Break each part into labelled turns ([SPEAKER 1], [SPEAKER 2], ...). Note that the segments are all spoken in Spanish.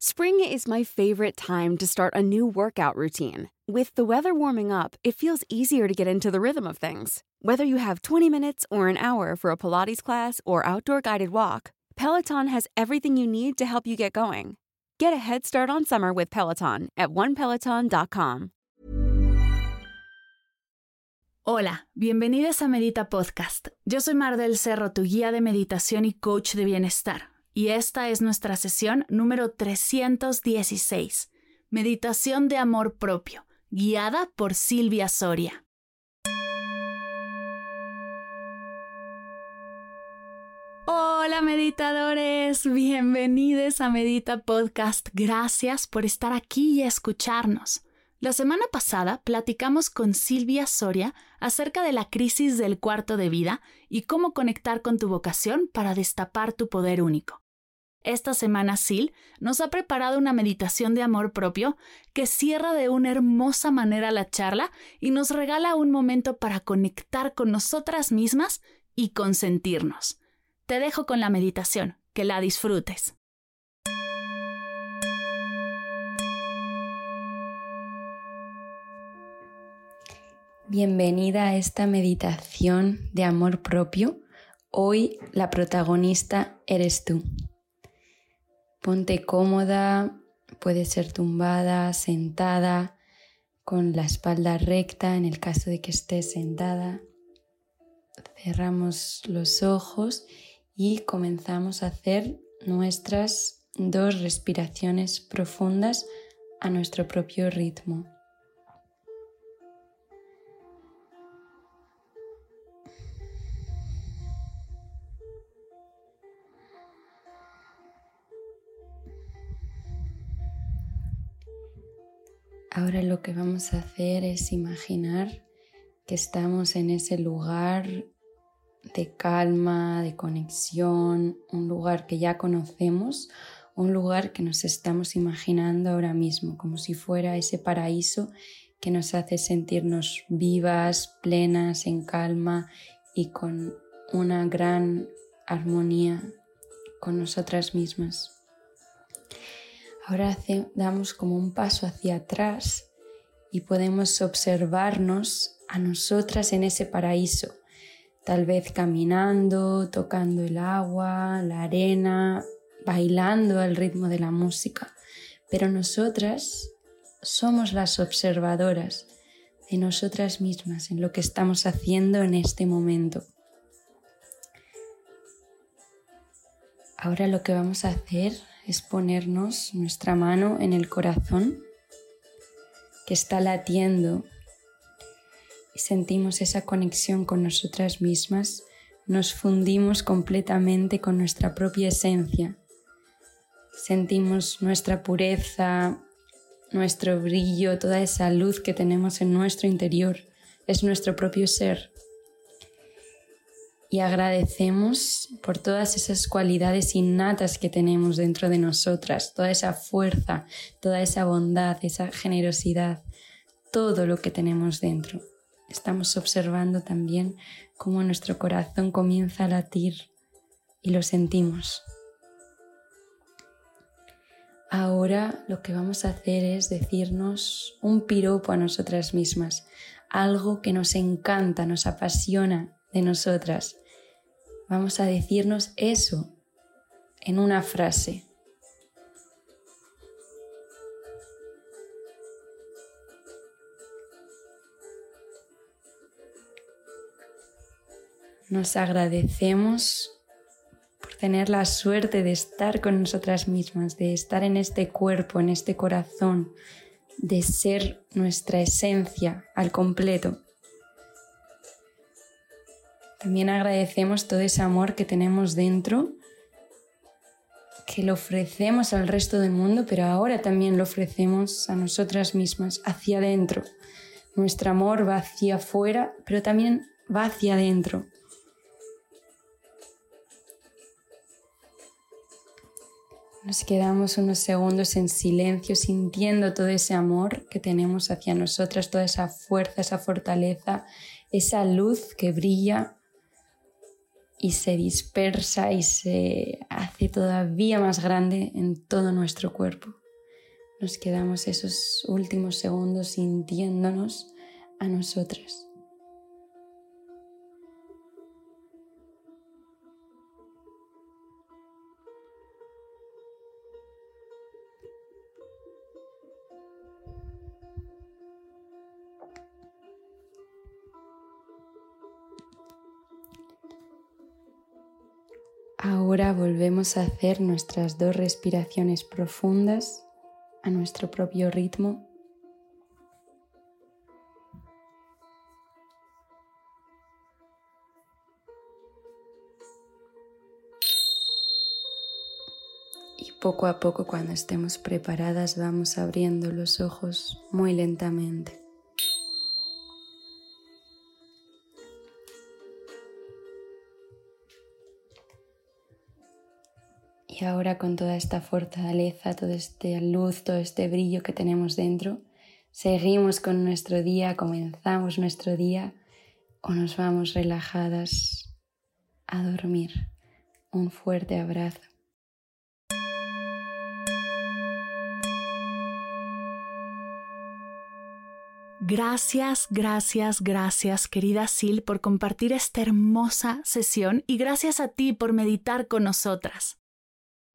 [SPEAKER 1] Spring is my favorite time to start a new workout routine. With the weather warming up, it feels easier to get into the rhythm of things. Whether you have 20 minutes or an hour for a Pilates class or outdoor guided walk, Peloton has everything you need to help you get going. Get a head start on summer with Peloton at onepeloton.com.
[SPEAKER 2] Hola, bienvenidos a Medita Podcast. Yo soy Mar del Cerro, tu guía de meditación y coach de bienestar. Y esta es nuestra sesión número 316, Meditación de Amor Propio, guiada por Silvia Soria. Hola meditadores, bienvenidos a Medita Podcast. Gracias por estar aquí y escucharnos. La semana pasada platicamos con Silvia Soria acerca de la crisis del cuarto de vida y cómo conectar con tu vocación para destapar tu poder único. Esta semana Sil nos ha preparado una meditación de amor propio que cierra de una hermosa manera la charla y nos regala un momento para conectar con nosotras mismas y consentirnos. Te dejo con la meditación, que la disfrutes.
[SPEAKER 3] Bienvenida a esta meditación de amor propio. Hoy la protagonista eres tú. Ponte cómoda, puede ser tumbada, sentada, con la espalda recta en el caso de que estés sentada. Cerramos los ojos y comenzamos a hacer nuestras dos respiraciones profundas a nuestro propio ritmo. Ahora lo que vamos a hacer es imaginar que estamos en ese lugar de calma, de conexión, un lugar que ya conocemos, un lugar que nos estamos imaginando ahora mismo, como si fuera ese paraíso que nos hace sentirnos vivas, plenas, en calma y con una gran armonía con nosotras mismas. Ahora damos como un paso hacia atrás y podemos observarnos a nosotras en ese paraíso tal vez caminando, tocando el agua, la arena, bailando al ritmo de la música, pero nosotras somos las observadoras de nosotras mismas en lo que estamos haciendo en este momento. Ahora lo que vamos a hacer es ponernos nuestra mano en el corazón que está latiendo sentimos esa conexión con nosotras mismas, nos fundimos completamente con nuestra propia esencia. Sentimos nuestra pureza, nuestro brillo, toda esa luz que tenemos en nuestro interior. Es nuestro propio ser. Y agradecemos por todas esas cualidades innatas que tenemos dentro de nosotras, toda esa fuerza, toda esa bondad, esa generosidad, todo lo que tenemos dentro estamos observando también cómo nuestro corazón comienza a latir y lo sentimos. Ahora lo que vamos a hacer es decirnos un piropo a nosotras mismas, algo que nos encanta, nos apasiona de nosotras. Vamos a decirnos eso en una frase. Nos agradecemos por tener la suerte de estar con nosotras mismas, de estar en este cuerpo, en este corazón, de ser nuestra esencia al completo. También agradecemos todo ese amor que tenemos dentro, que lo ofrecemos al resto del mundo, pero ahora también lo ofrecemos a nosotras mismas, hacia adentro. Nuestro amor va hacia afuera, pero también va hacia adentro. Nos quedamos unos segundos en silencio sintiendo todo ese amor que tenemos hacia nosotras, toda esa fuerza, esa fortaleza, esa luz que brilla. Y se dispersa y se hace todavía más grande en todo nuestro cuerpo. Nos quedamos esos últimos segundos sintiéndonos a nosotras. Ahora volvemos a hacer nuestras dos respiraciones profundas a nuestro propio ritmo. Y poco a poco cuando estemos preparadas vamos abriendo los ojos muy lentamente. Y ahora con toda esta fortaleza, toda esta luz, todo este brillo que tenemos dentro, seguimos con nuestro día, comenzamos nuestro día o nos vamos relajadas a dormir. Un fuerte abrazo.
[SPEAKER 2] Gracias, gracias, gracias, querida Sil, por compartir esta hermosa sesión y gracias a ti por meditar con nosotras.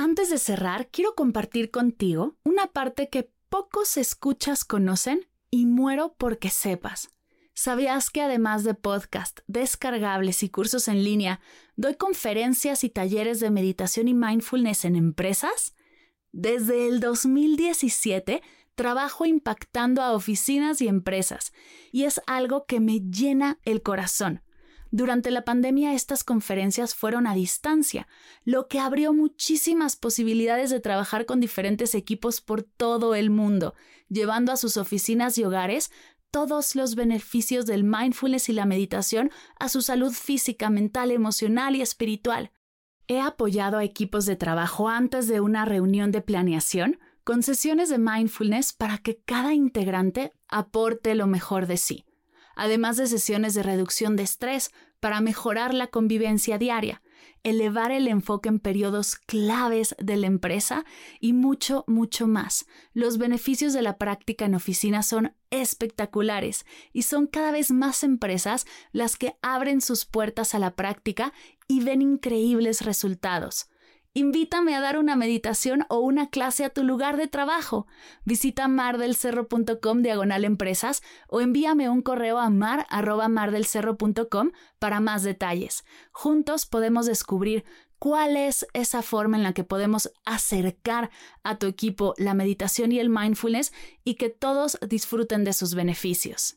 [SPEAKER 2] Antes de cerrar, quiero compartir contigo una parte que pocos escuchas conocen y muero porque sepas. ¿Sabías que además de podcast, descargables y cursos en línea, doy conferencias y talleres de meditación y mindfulness en empresas? Desde el 2017 trabajo impactando a oficinas y empresas y es algo que me llena el corazón. Durante la pandemia estas conferencias fueron a distancia, lo que abrió muchísimas posibilidades de trabajar con diferentes equipos por todo el mundo, llevando a sus oficinas y hogares todos los beneficios del mindfulness y la meditación a su salud física, mental, emocional y espiritual. He apoyado a equipos de trabajo antes de una reunión de planeación con sesiones de mindfulness para que cada integrante aporte lo mejor de sí además de sesiones de reducción de estrés para mejorar la convivencia diaria, elevar el enfoque en periodos claves de la empresa y mucho, mucho más. Los beneficios de la práctica en oficina son espectaculares y son cada vez más empresas las que abren sus puertas a la práctica y ven increíbles resultados. Invítame a dar una meditación o una clase a tu lugar de trabajo. Visita mardelcerro.com diagonal empresas o envíame un correo a mar@mardelcerro.com para más detalles. Juntos podemos descubrir cuál es esa forma en la que podemos acercar a tu equipo la meditación y el mindfulness y que todos disfruten de sus beneficios.